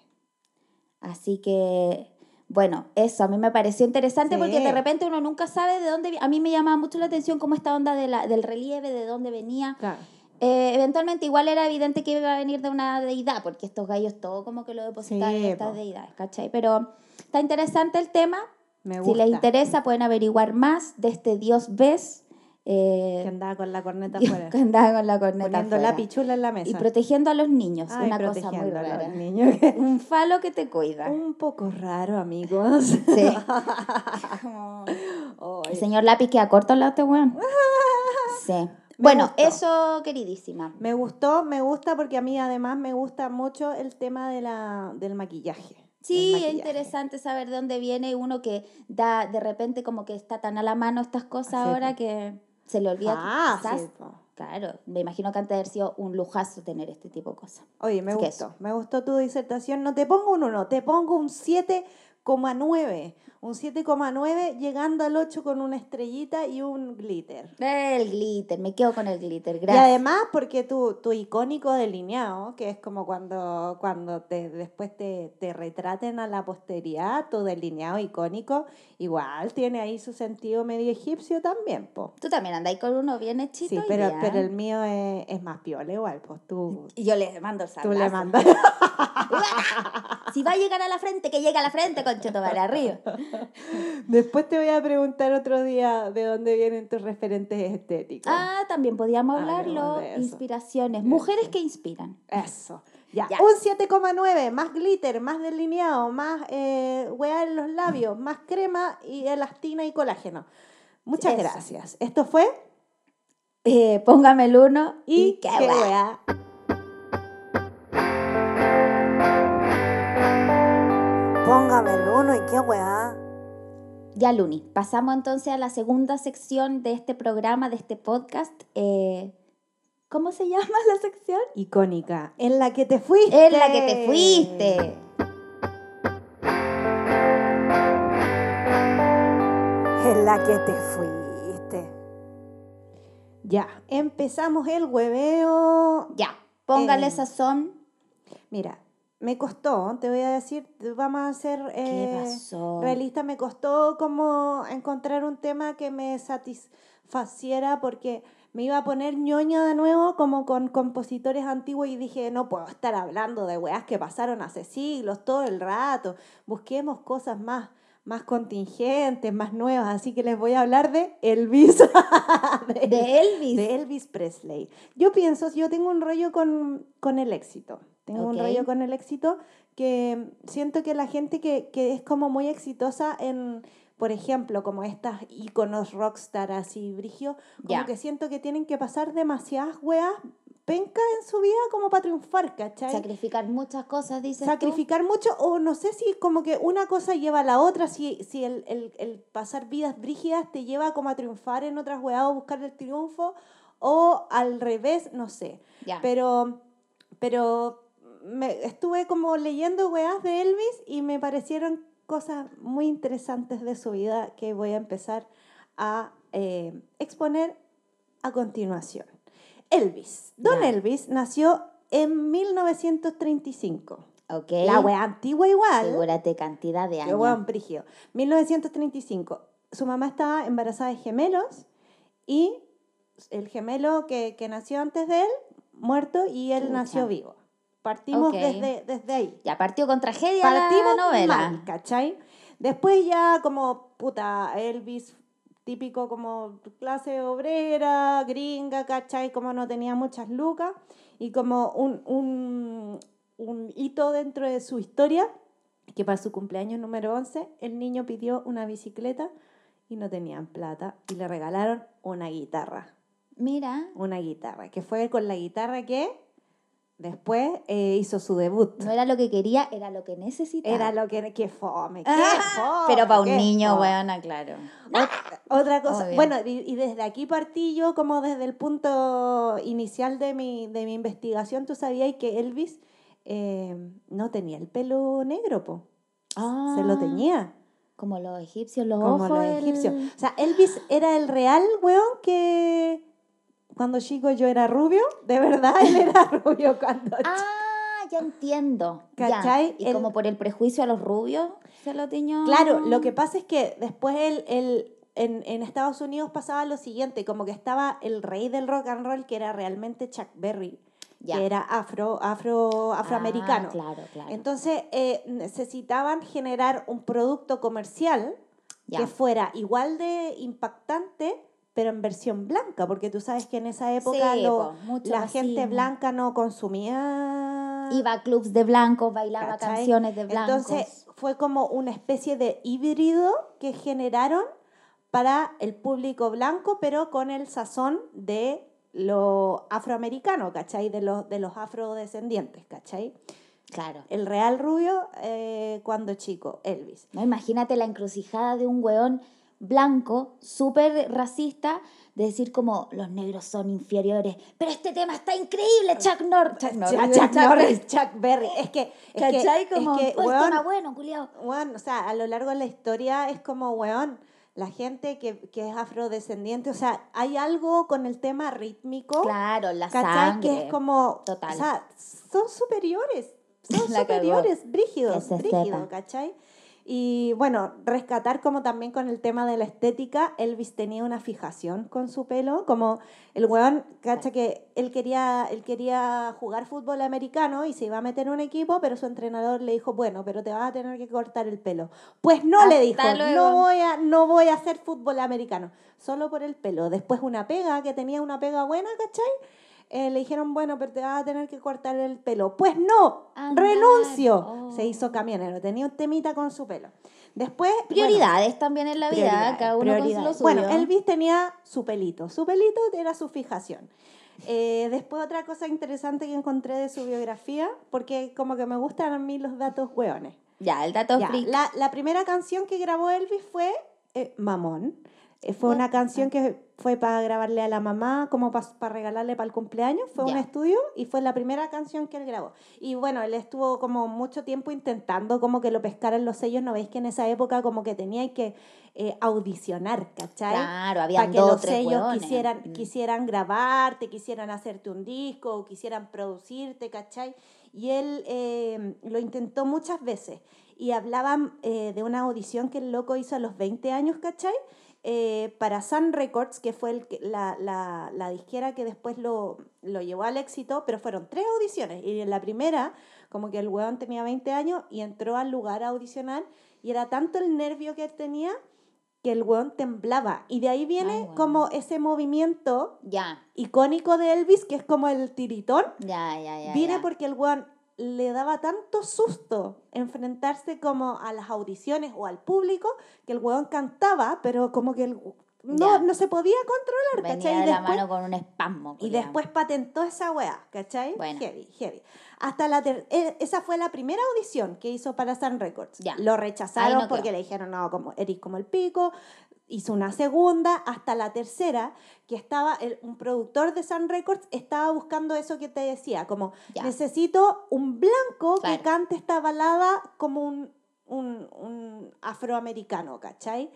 Así que, bueno, eso a mí me pareció interesante porque Sí. de repente uno nunca sabe de dónde... A mí me llamaba mucho la atención como esta onda de la, del relieve, de dónde venía. Claro. Eh, eventualmente igual era evidente que iba a venir de una deidad, porque estos gallos todo como que lo depositaban Sí, en estas po. deidades, ¿cachai? Pero está interesante el tema. Me Si gusta. les interesa, pueden averiguar más de este Dios ves. Que Eh, andaba con la corneta afuera. que andaba con la corneta Poniendo la pichula en la mesa. Y protegiendo a los niños, Ay, una cosa muy rara. niños. Un falo que te cuida. Un poco raro, amigos. Sí. El señor lápiz queda corto al lado de este weón. Sí. Bueno, gustó. eso, queridísima. Me gustó, me gusta porque a mí además me gusta mucho el tema de la, del maquillaje. Sí, es interesante saber de dónde viene uno que da de repente como que está tan a la mano estas cosas ahora po. que se le olvida. que Ah, quizás-. Claro, me imagino que antes de haber sido un lujazo tener este tipo de cosas. Oye, me Así gustó. Me gustó tu disertación. No te pongo un 1, te pongo un 7,9. Un 7,9 llegando al 8 con una estrellita y un glitter. El glitter, me quedo con el glitter, Y gracias. además porque tu, tu icónico delineado, que es como cuando, cuando te, después te, te retraten a la posteridad, tu delineado icónico, igual tiene ahí su sentido medio egipcio también, po. Tú también andáis con uno bien hechito. Sí, pero, pero ¿eh? el mío es, es más piola igual, pues tú, Y yo le mando el tú sablazo. le mandas. Si va a llegar a la frente, que llegue a la frente, concheto para arriba. Después te voy a preguntar otro día de dónde vienen tus referentes estéticos. Ah, también podíamos hablarlo. Inspiraciones. Mujeres que inspiran. Eso. Ya. Ya. Un 7,9, más glitter, más delineado, más eh, hueá en los labios, más crema y elastina y colágeno. Muchas Eso. gracias. Esto fue Eh, póngame el uno y, y, qué qué hueá. Póngame el uno y qué hueá. Ya, Luni, pasamos entonces a la segunda sección de este programa, de este podcast. Eh, ¿Cómo se llama la sección? Icónica. En la que te fuiste. En la que te fuiste. En la que te fuiste. Ya, empezamos el hueveo. Ya, póngale Eh. sazón. Mira, me costó, te voy a decir, vamos a ser ¿Qué eh, realistas, me costó como encontrar un tema que me satisfaciera porque me iba a poner ñoña de nuevo como con compositores antiguos y dije, no puedo estar hablando de weas que pasaron hace siglos todo el rato, busquemos cosas más más contingentes, más nuevas, así que les voy a hablar de Elvis. de, De Elvis. de Elvis Presley. Yo pienso, yo tengo un rollo con, con el éxito. Tengo un Ok. rollo con el éxito que siento que la gente que, que es como muy exitosa en, por ejemplo, como estas íconos rockstar así, brigio, como Ya. que siento que tienen que pasar demasiadas weas pencas en su vida como para triunfar, ¿cachai? Sacrificar muchas cosas, dices sacrificar mucho o no sé si como que una cosa lleva a la otra, si, si el, el, el pasar vidas brígidas te lleva como a triunfar en otras weas o buscar el triunfo o al revés, no sé. tú. Ya. Pero, pero me, estuve como leyendo weas de Elvis y me parecieron cosas muy interesantes de su vida que voy a empezar a eh, exponer a continuación. Elvis. Don. Elvis nació en 1935. ok. La wea antigua igual. Figúrate cantidad de años. weón brígido. 1935. Su mamá estaba embarazada de gemelos y el gemelo que, que nació antes de él, muerto, y él nació vivo. Partimos desde, desde ahí. Ya partió con tragedia Partimos la novela. mal, ¿cachai? Después ya como, puta, Elvis, típico como clase obrera, gringa, ¿cachai? Como no tenía muchas lucas y como un, un, un hito dentro de su historia, que para su cumpleaños número 11, el niño pidió una bicicleta y no tenían plata y le regalaron una guitarra Mira, una guitarra, que fue con la guitarra que después eh, hizo su debut. no era lo que quería, era lo que necesitaba. Era lo que... ¡Qué fome! ¡Qué Ah, fome! Pero para un niño, weona, claro. Ot- Otra cosa, Obvio. bueno, y, y desde aquí partí yo como desde el punto inicial de mi, de mi investigación, tú sabías que Elvis eh, no tenía el pelo negro, po. Se lo Ah, tenía, Como los egipcios, los como ojos. los el- egipcios. O sea, Elvis era el real weón que cuando chico yo era rubio, de verdad él era rubio cuando Ah, ya entiendo. ya. ¿Cachai? Y El- como por el prejuicio a los rubios, se lo tiñó. Claro, lo que pasa es que después él, él- en, en Estados Unidos pasaba lo siguiente, como que estaba el rey del rock and roll, que era realmente Chuck Berry, Ya. que era afro, afro, afroamericano. Ah, claro, claro. Entonces eh, necesitaban generar un producto comercial Ya. que fuera igual de impactante, pero en versión blanca, porque tú sabes que en esa época Sí, lo- po, mucho la gente blanca no consumía... Iba a clubs de blancos, bailaba ¿cachai? canciones de blancos. Entonces fue como una especie de híbrido que generaron para el público blanco, pero con el sazón de lo afroamericano, ¿cachai? De los, de los afrodescendientes, ¿cachai? claro. El real rubio eh, cuando chico, Elvis. No, imagínate la encrucijada de un weón blanco, súper racista, de decir como los negros son inferiores. Pero este tema está increíble, Chuck Norris. Chuck Norris. Chuck, Chuck Norris, Chuck Berry. Es que, es que, ¿Cachai? es Como, que, weón, bueno, culiao. Weón, o sea, a lo largo de la historia es como, weón, la gente que, que es afrodescendiente, o sea, hay algo con el tema rítmico, Claro, la ¿cachai? sangre. Que es como, Total. o sea, son superiores, son La superiores, brígidos, brígidos. ¿cachai? Y bueno, rescatar como también con el tema de la estética, Elvis tenía una fijación con su pelo, como el weón, cacha que él quería, él quería jugar fútbol americano y se iba a meter en un equipo, pero su entrenador le dijo, bueno, pero te vas a tener que cortar el pelo. Pues no le dijo, luego. no voy, a, no voy a hacer fútbol americano, solo por el pelo. Después una pega, que tenía una pega buena, ¿cachai? Eh, le dijeron, bueno, pero te vas a tener que cortar el pelo. Pues no, Anda. renuncio. Oh. Se hizo camionero, tenía un temita con su pelo. Después... bueno, Prioridades también en la vida, cada uno con lo suyo. Bueno, Elvis tenía su pelito. Su pelito era su fijación. Eh, después otra cosa interesante que encontré de su biografía, porque como que me gustan a mí los datos hueones. Ya, el dato Ya, la, la primera canción que grabó Elvis fue eh, Mamón. Eh, fue una canción que fue para grabarle a la mamá, como para regalarle para el cumpleaños. Fue un estudio y fue la primera canción que él grabó. Y bueno, él estuvo como mucho tiempo intentando como que lo pescaran los sellos. ¿No veis que en esa época como que tenía que eh, audicionar, ¿cachai? Claro, había para que dos los sellos hueones. quisieran, Mm. quisieran grabarte, quisieran hacerte un disco, o quisieran producirte, ¿cachai? Y él eh, lo intentó muchas veces. Y hablaban eh, de una audición que el loco hizo a los 20 años, ¿cachai? Eh, para Sun Records, que fue el la, la, la disquera que después lo, lo llevó al éxito, pero fueron tres audiciones. Y en la primera, como que el weón tenía 20 años y entró al lugar a audicionar, y era tanto el nervio que él tenía que el weón temblaba. Y de ahí viene Ay, como ese movimiento Ya, icónico de Elvis, que es como el tiritón, ya, ya, ya. viene ya. porque el weón le daba tanto susto enfrentarse como a las audiciones o al público, que el weón cantaba, pero como que el, no, no se podía controlar, Venía ¿cachai? de Y la después, mano con un espasmo. y después patentó esa weá, ¿cachai? Bueno. Heavy, heavy. Hasta la ter- e- esa fue la primera audición que hizo para Sun Records. Ya. Lo rechazaron no porque quedó. le dijeron, no, como eres como el pico. Hizo una segunda, hasta la tercera, que estaba, el- un productor de Sun Records estaba buscando eso que te decía, como necesito un blanco que cante esta balada como un, un, un afroamericano, ¿cachai?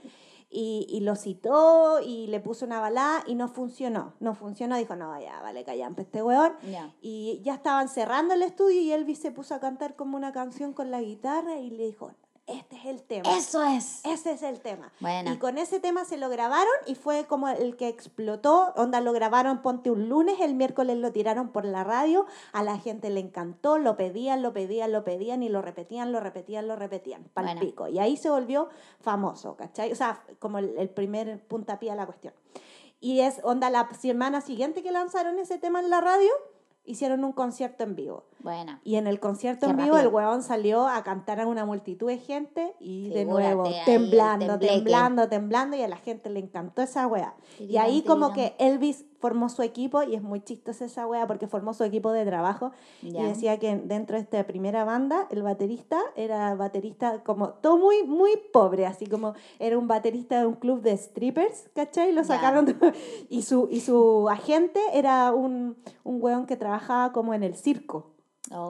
Y, y lo citó y le puso una balada y no funcionó. No funcionó, dijo, no, ya, vale, callampe este weón. Y ya estaban cerrando el estudio y Elvis se puso a cantar como una canción con la guitarra y le dijo, este es el tema. Eso es. Ese es el tema. Buena. Y con ese tema se lo grabaron y fue como el que explotó. Onda, lo grabaron, ponte un lunes, el miércoles lo tiraron por la radio, a la gente le encantó, lo pedían, lo pedían, lo pedían y lo repetían, lo repetían, lo repetían. Pal pico. Y ahí se volvió famoso, ¿cachai? O sea, como el, el primer puntapié a la cuestión. Y es, onda, la semana siguiente que lanzaron ese tema en la radio, hicieron un concierto en vivo. Buena. Y en el concierto Qué en vivo el weón salió a cantar a una multitud de gente y de nuevo temblando, temblando, temblando y a la gente le encantó esa wea. Y ahí como que Elvis formó su equipo y es muy chistosa esa wea porque formó su equipo de trabajo Ya. y decía que dentro de esta primera banda el baterista era baterista como todo muy muy pobre, así como era un baterista de un club de strippers, ¿cachai? Lo sacaron de- y su y su agente era un un weón que trabajaba como en el circo.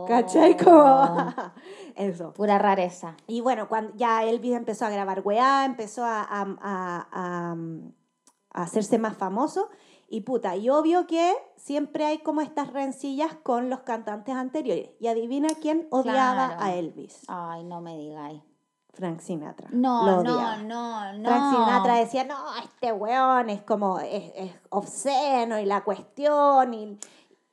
¿Cachai? Como Oh, eso. Pura rareza. Y bueno, cuando ya Elvis empezó a grabar weá, empezó a, a- a- a hacerse más famoso. Y puta, y obvio que siempre hay como estas rencillas con los cantantes anteriores. Y adivina quién odiaba Claro. a Elvis. Ay, no me digáis. Frank Sinatra. No, Lo no, no, no. Frank Sinatra decía, no, este weón es como, es, es obsceno y la cuestión. Y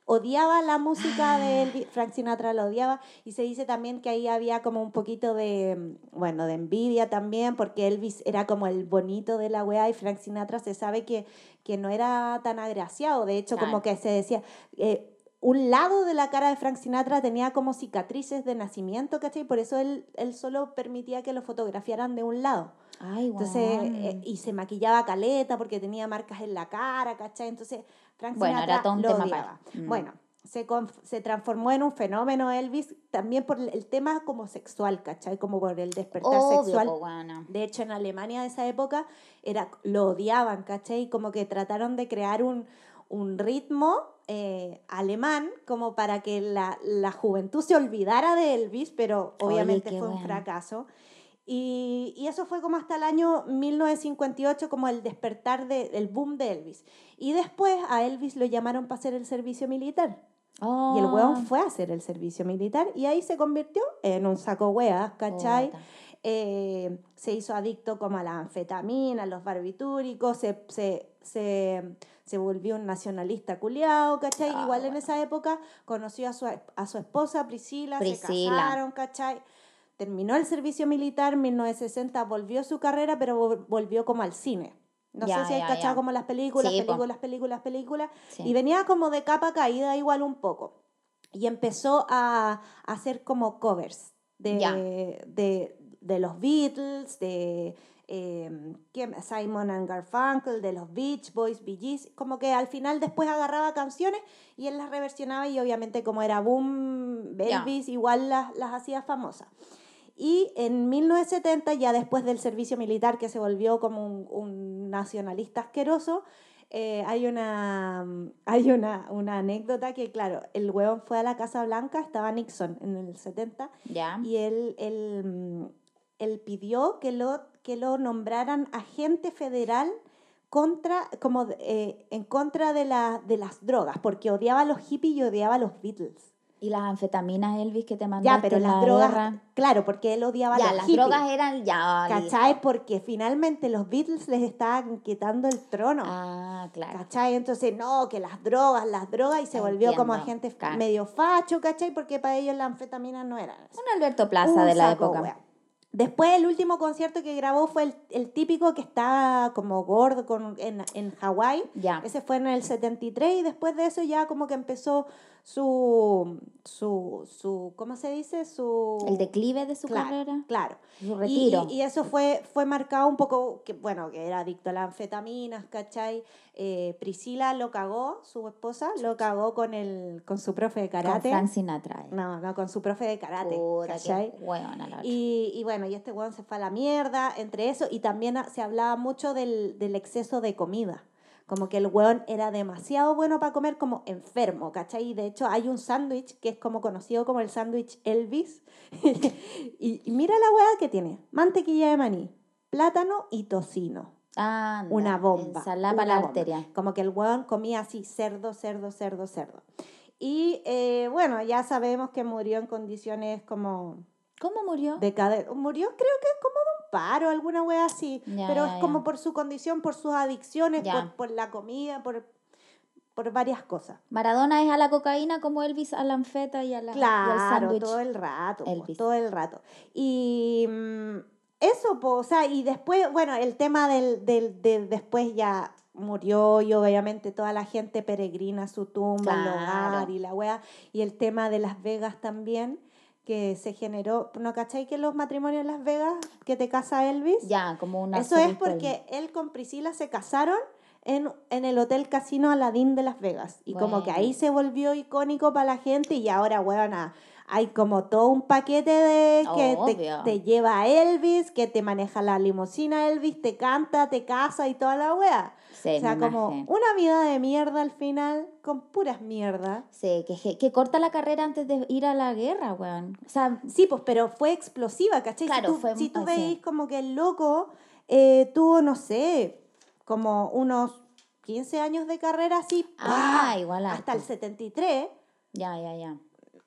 odiaba la música de Elvis, Frank Sinatra lo odiaba y se dice también que ahí había como un poquito de, mm, bueno, de envidia también porque Elvis era como el bonito de la weá y Frank Sinatra se sabe que, que no era tan agraciado, de hecho como que se decía... eh, un lado de la cara de Frank Sinatra tenía como cicatrices de nacimiento, ¿cachai? Por eso él, él solo permitía que lo fotografiaran de un lado. Ay, Entonces, weón. eh, y se maquillaba caleta porque tenía marcas en la cara, ¿cachai? Entonces, Frank Bueno, Sinatra era todo un lo tema odiaba. Mm. Bueno, se, se transformó en un fenómeno Elvis también por el tema como sexual, ¿cachai? Como por el despertar Obvio, sexual. De hecho, en Alemania de esa época era, lo odiaban, ¿cachai? Como que trataron de crear un, un ritmo eh, alemán como para que la, la juventud se olvidara de Elvis, pero obviamente fue un fracaso. Y, y eso fue como hasta el año 1958, como el despertar del boom de Elvis. Y después a Elvis lo llamaron para hacer el servicio militar. Y el Oh, hueón fue a hacer el servicio militar y ahí se convirtió en un saco hueas, ¿cachai? puta. eh, se hizo adicto como a la anfetamina, a los barbitúricos, se, se, se, se volvió un nacionalista culiao, ¿cachai? Ah, Igual en bueno. esa época conoció a su, a su esposa Priscila, se Priscila. casaron, ¿cachai? Terminó el servicio militar, en 1960 volvió a su carrera, pero vol- volvió como al cine. No Ya, sé si hay cachado ya. como las películas, Sí, po. películas, películas, películas. Sí. Y venía como de capa caída igual un poco. Y empezó a, a hacer como covers de, de, de los Beatles, de eh. Simon and Garfunkel, de los Beach Boys, Bee Gees. Como que al final después agarraba canciones y él las reversionaba y obviamente como era boom. Elvis, igual las, las hacía famosas. Y en 1970, ya después del servicio militar que se volvió como un, un nacionalista asqueroso, eh, hay, una, hay una, una anécdota que, claro, el huevón fue a la Casa Blanca, estaba Nixon en el 70, Ya. y él, él, mm, él pidió que lo, que lo nombraran agente federal contra, como, eh, en contra de, la, de las drogas, porque odiaba a los hippies y odiaba a los Beatles. Y las anfetaminas, Elvis, que te mandaste Ya, pero en las la drogas, guerra? claro, porque él odiaba Ya, a los las hippies. drogas eran ya. ¿Cachai? listo. Porque finalmente los Beatles les estaban quitando el trono. Ah, claro. ¿Cachai? Entonces, no, que las drogas, las drogas, y se volvió como agente claro. medio facho, ¿cachai? Porque para ellos las anfetaminas no eran eso. Un Alberto Plaza Un de la saco, época. wea. Después, el último concierto que grabó fue el, el típico que estaba como gordo con, en, en Hawái. Ese fue en el 73 y después de eso ya como que empezó su, su, su ¿cómo se dice? Su... El declive de su claro, carrera. Claro. Su retiro. Y, y eso fue, fue marcado un poco, que bueno, que era adicto a las anfetaminas, ¿cachai? Eh, Priscila lo cagó, su esposa, lo cagó con, el, con su profe de Con karate. Frank Sinatra. eh. No, no, con su profe de karate, Puta, ¿cachai? Y, y bueno, y este weón se fue a la mierda, entre eso, y también se hablaba mucho del, del exceso de comida. Como que el weón era demasiado bueno para comer como enfermo, ¿cachai? Y de hecho hay un sándwich que es como conocido como el sándwich Elvis. y, y mira la weá que tiene. Mantequilla de maní, plátano y tocino. Anda, Una bomba. Ensalada para la bomba. arteria. Como que el weón comía así cerdo, cerdo, cerdo, cerdo. Y eh, bueno, ya sabemos que murió en condiciones como ¿Cómo murió? de cade- Murió creo que como paro, alguna wea así. Ya, pero ya, es como por su condición, por sus adicciones, por, por la comida, por, por varias cosas. Maradona es a la cocaína como Elvis a la anfeta y, a la, y al Claro, todo el rato, po, todo el rato. Y mm, eso, po, o sea, y después, bueno, el tema del, del, de después ya murió y obviamente toda la gente peregrina a su tumba, Claro. hogar y la wea, y el tema de Las Vegas también, que se generó, ¿no cachai que los matrimonios en Las Vegas, que te casa Elvis? Ya, como una. Eso es porque él con Priscila se casaron en, en el Hotel Casino Aladín de Las Vegas. Y como que ahí se volvió icónico para la gente y ahora, weona, hay como todo un paquete de que te, Obvio. te lleva a Elvis, que te maneja la limusina Elvis, te canta, te casa y toda la wea. Sí, o sea, como una vida de mierda al final, con puras mierdas. Sí, que, que corta la carrera antes de ir a la guerra, weón. O sea, Sí, pues, pero fue explosiva, ¿cachai? Claro, si tú, fue si tú así. veis como que el loco eh, tuvo, no sé, como unos 15 años de carrera así, Ah, ¡pah! igual hasta el harto. 73. ya, ya, ya.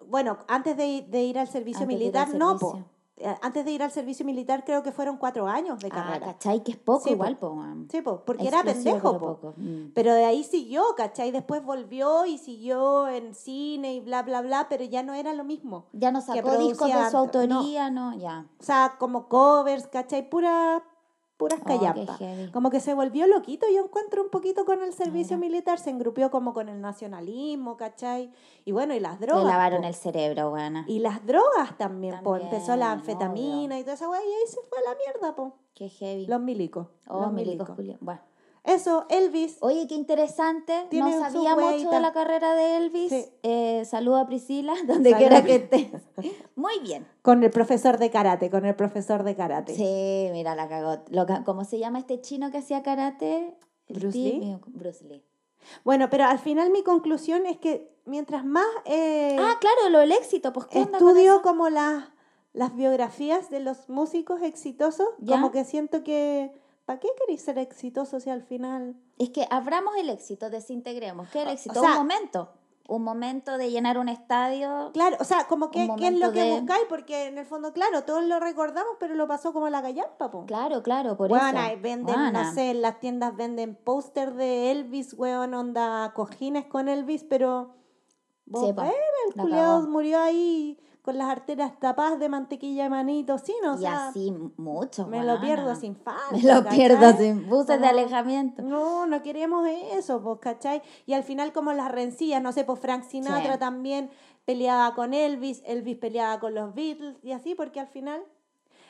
Bueno, antes de, de ir al servicio Antes de ir al militar, no, po. Eh, antes de ir al servicio militar creo que fueron cuatro años de Ah, carrera. ¿cachai? Que es poco Sí, igual, po. Sí, po, porque era pendejo, pero po. poco. Mm. Pero de ahí siguió, ¿cachai? Después volvió y siguió en cine y bla, bla, bla, pero ya no era lo mismo. Ya no sacó discos de su antes, no. autoría, no, ya. O sea, como covers, ¿cachai? Pura, puras Oh, callampas. heavy. como que se volvió loquito, yo encuentro un poquito con el servicio Mira. militar, se engrupió como con el nacionalismo, ¿cachai? Y bueno, y las Le drogas. lavaron po. el cerebro, weona. Y las drogas también, po. Empezó la También, anfetamina y toda esa weá, y ahí se fue a la mierda, po. Qué heavy. Los milicos. oh, los milicos milicos. Bueno. Eso, Elvis. Oye, qué interesante. No sabía mucho de la carrera de Elvis. Sí. Eh, saludo a Priscila, donde quiera que estés. Muy bien. Con el profesor de karate, con el profesor de karate. Sí, mira, la cagó. ¿Cómo se llama este chino que hacía karate? Bruce Lee. Bruce Lee. Bueno, pero al final mi conclusión es que mientras más eh, Ah, claro, lo del éxito. Pues, ¿qué onda estudio como las, las biografías de los músicos exitosos, ¿Ya? como que siento que, ¿para qué queréis ser exitoso si al final... Es que abramos el éxito, desintegremos. ¿Qué es el O- o éxito? sea- un momento. Un momento de llenar un estadio. Claro, o sea, como que, ¿qué es lo que de- buscáis? Porque en el fondo, claro, todos lo recordamos, pero lo pasó como la gallampa, po. Claro, claro, por eso. venden, Weona. no sé, en las tiendas venden póster de Elvis, weón, onda cojines con Elvis, pero vos Sí, po, el cagó. murió ahí con las arterias tapadas de mantequilla de manito, sí, ¿no? O y sea, así mucho. me lo pierdo sin falta. Me lo ¿cachai? pierdo sin buses de alejamiento. No, no queremos eso, pues, ¿cachai? Y al final como las rencillas, no sé, pues Frank Sinatra Sí. también peleaba con Elvis, Elvis peleaba con los Beatles y así, porque al final,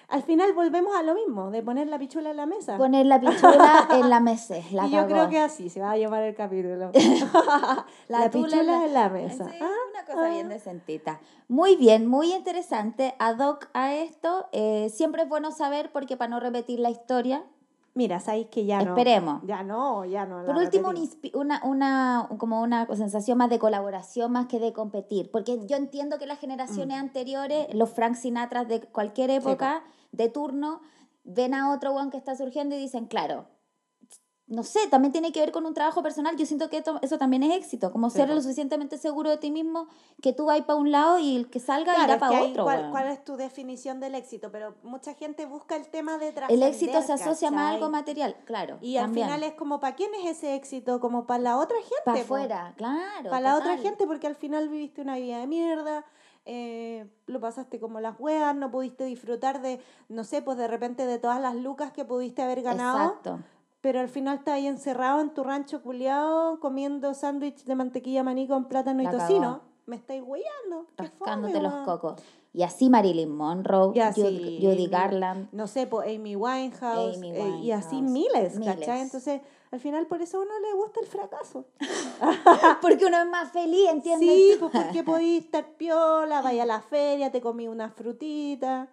al final volvemos a lo mismo, de poner la pichula en la mesa. Poner la pichula en la mesa. La y yo cagó. creo que así se va a llamar el capítulo. la, tula pichula en la mesa. Sí, Ah, una cosa ah. bien decentita. Muy bien, muy interesante. Ad hoc a esto, eh, siempre es bueno saber porque para no repetir la historia. Mira, sabéis que ya no. Esperemos. Ya no, ya no. Por la último, una, una, como una sensación más de colaboración más que de competir. Porque yo entiendo que las generaciones Mm. anteriores, los Frank Sinatras de cualquier época, de turno, ven a otro one que está surgiendo y dicen, claro, no sé, también tiene que ver con un trabajo personal. Yo siento que esto- eso también es éxito, como Sí, ser lo suficientemente seguro de ti mismo que tú vas para un lado y el que salga Claro, irá para otro. ¿cuál, es tu definición del éxito? Pero mucha gente busca el tema de el éxito se asocia más a algo material, claro. Y al también. final es como, ¿para quién es ese éxito? Como para la otra gente. para afuera, claro. Para la otra gente, porque al final viviste una vida de mierda, eh, lo pasaste como las weas, no pudiste disfrutar de, no sé, pues de repente de todas las lucas que pudiste haber ganado, Exacto. pero al final estás ahí encerrado en tu rancho culiado comiendo sándwich de mantequilla maní con plátano La y tocino. Me estáis qué rascándote fome, los cocos. Y así Marilyn Monroe, Y así, Judy Garland. No sé, pues Amy Winehouse, Amy eh, y así Winehouse, miles, miles. ¿cachai? Entonces, al final por eso a uno le gusta el fracaso. Porque uno es más feliz, ¿entiendes? Sí, pues porque podís estar piola, vaya a la feria, te comí una frutita,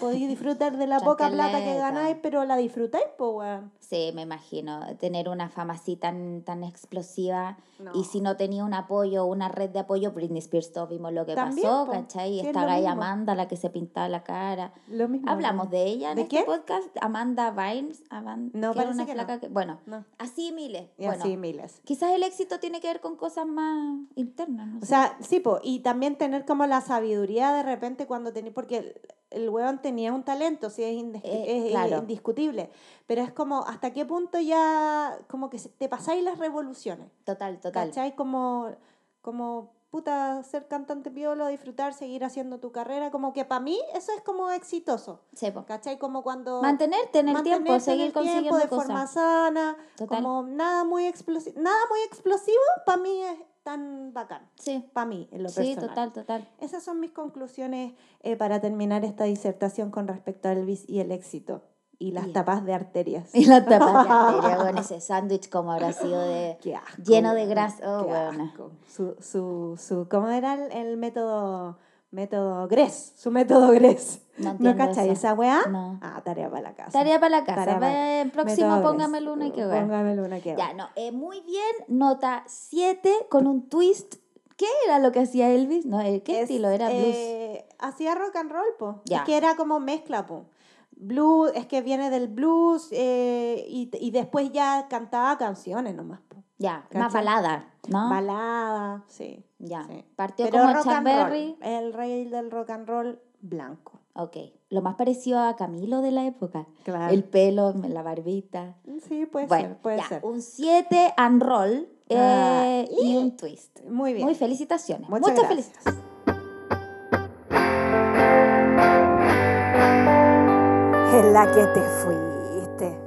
podís disfrutar de la poca plata que ganáis, pero la disfrutáis, pues, weón. Sí, me imagino. Tener una fama así tan, tan explosiva. No. Y si no tenía un apoyo, una red de apoyo, Britney Spears, todos vimos lo que También, pasó, po. ¿cachai? Esta mismo. Amanda, la que se pintaba la cara. Lo mismo. Hablamos de ella en ¿De este quién? podcast, Amanda Vines. No, que una que flaca no. que- Bueno, No. así miles. Y bueno, así miles. quizás el éxito tiene que ver con cosas más internas. No O sé. sea, sí, po, y también tener como la sabiduría de repente cuando tenés, porque el, el weón tenía un talento, sí, es, indes- Eh, es, claro. indiscutible, pero es como hasta qué punto ya, como que te pasáis las revoluciones, total, total. ¿cachai? Como, como, puta, ser cantante piola, disfrutar, seguir haciendo tu carrera, como que para mí eso es como exitoso, Sí. ¿cachai? Como cuando... Mantenerte en el tiempo, seguir el tiempo consiguiendo de cosas. forma sana, Total. como nada muy explosivo, nada muy explosivo, para mí es tan bacán, Sí, para mí, en lo sí, personal. total, total. Esas son mis conclusiones eh, para terminar esta disertación con respecto a Elvis y el éxito y las Bien. tapas de arterias. Y la tapa de arteria con ese sándwich como habrá sido de... Qué asco, lleno de grasa. Oh, qué weona. asco. Su, su, su, ¿Cómo era el, el método? Método Gress, su método Gress. No ¿No, cachai esa weá? No. Ah, tarea para la casa. Tarea para la casa. Tarea para- el próximo Método Gress. póngamelo una que ver. Póngamelo una que Ya, ver. no. eh, muy bien. Nota 7 con un twist. ¿Qué era lo que hacía Elvis? No, eh, ¿Qué Es, estilo era blues? eh, hacía rock and roll, po. Ya. Es que era como mezcla, po. Blues, es que viene del blues eh, y, y después ya cantaba canciones nomás, po. ya, más ¿cachai? balada, ¿no? Balada, sí. Ya. sí. Partió Pero como rock Chuck and roll, Berry. el rey del rock and roll blanco. Ok. Lo más parecido a Camilo de la época. Claro. El pelo, la barbita. Sí, puede bueno, ser, puede ya, ser. un 7 and roll eh, Ah, y un twist. Muy bien. Muy felicitaciones. Muchas Muchas gracias. felicitaciones. En la que te fuiste.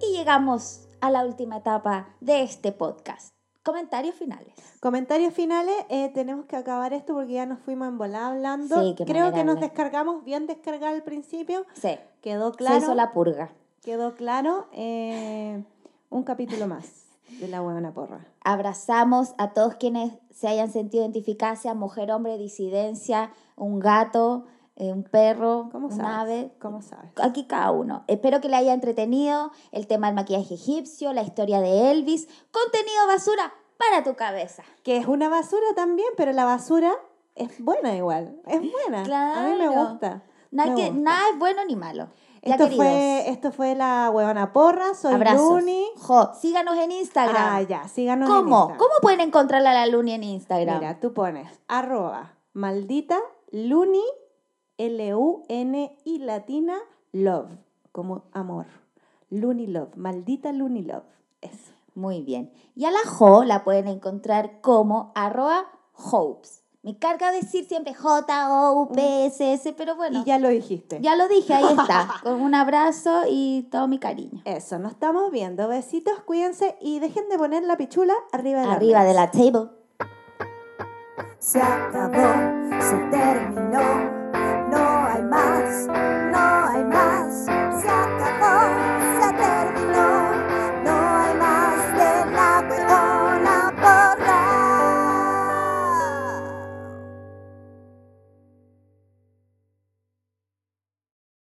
Y llegamos a la última etapa de este podcast. Comentarios finales. Comentarios finales, eh, tenemos que acabar esto porque ya nos fuimos en volada hablando. Sí, Creo que nos de- descargamos bien descargar al principio. Sí. Quedó Se claro. hizo la purga. Quedó claro. eh, un capítulo más de la buena porra. Abrazamos a todos quienes se hayan sentido identificadas, sea mujer, hombre, disidencia, un gato, eh, un perro, ¿Cómo un sabes? ave. ¿Cómo sabes? Aquí cada uno. Espero que le haya entretenido el tema del maquillaje egipcio, la historia de Elvis. Contenido basura para tu cabeza. Que es una basura también, pero la basura es buena igual. Es buena. A mí me Claro. gusta. Nada, me que- gusta. nada es bueno ni malo. Ya, Esto queridos. fue, esto fue la huevona porra. Soy Abrazos. Luni. Jo, síganos en Instagram. Ah, ya, síganos en. Instagram. ¿Cómo pueden encontrar a la Luni en Instagram? Mira, tú pones arroba maldita Luni, L-U-N y latina love, como amor. Luni love, maldita Luni love. Eso. Muy bien. Y a la Jo la pueden encontrar como arroba hopes. Me carga decir siempre J-O-U-P-S-S, pero bueno, y ya lo dijiste. ya lo dije, ahí está. Con un abrazo y todo mi cariño. Eso, nos estamos viendo. Besitos, cuídense y dejen de poner la pichula arriba de la Arriba de la table. Se acabó, se terminó. Mass.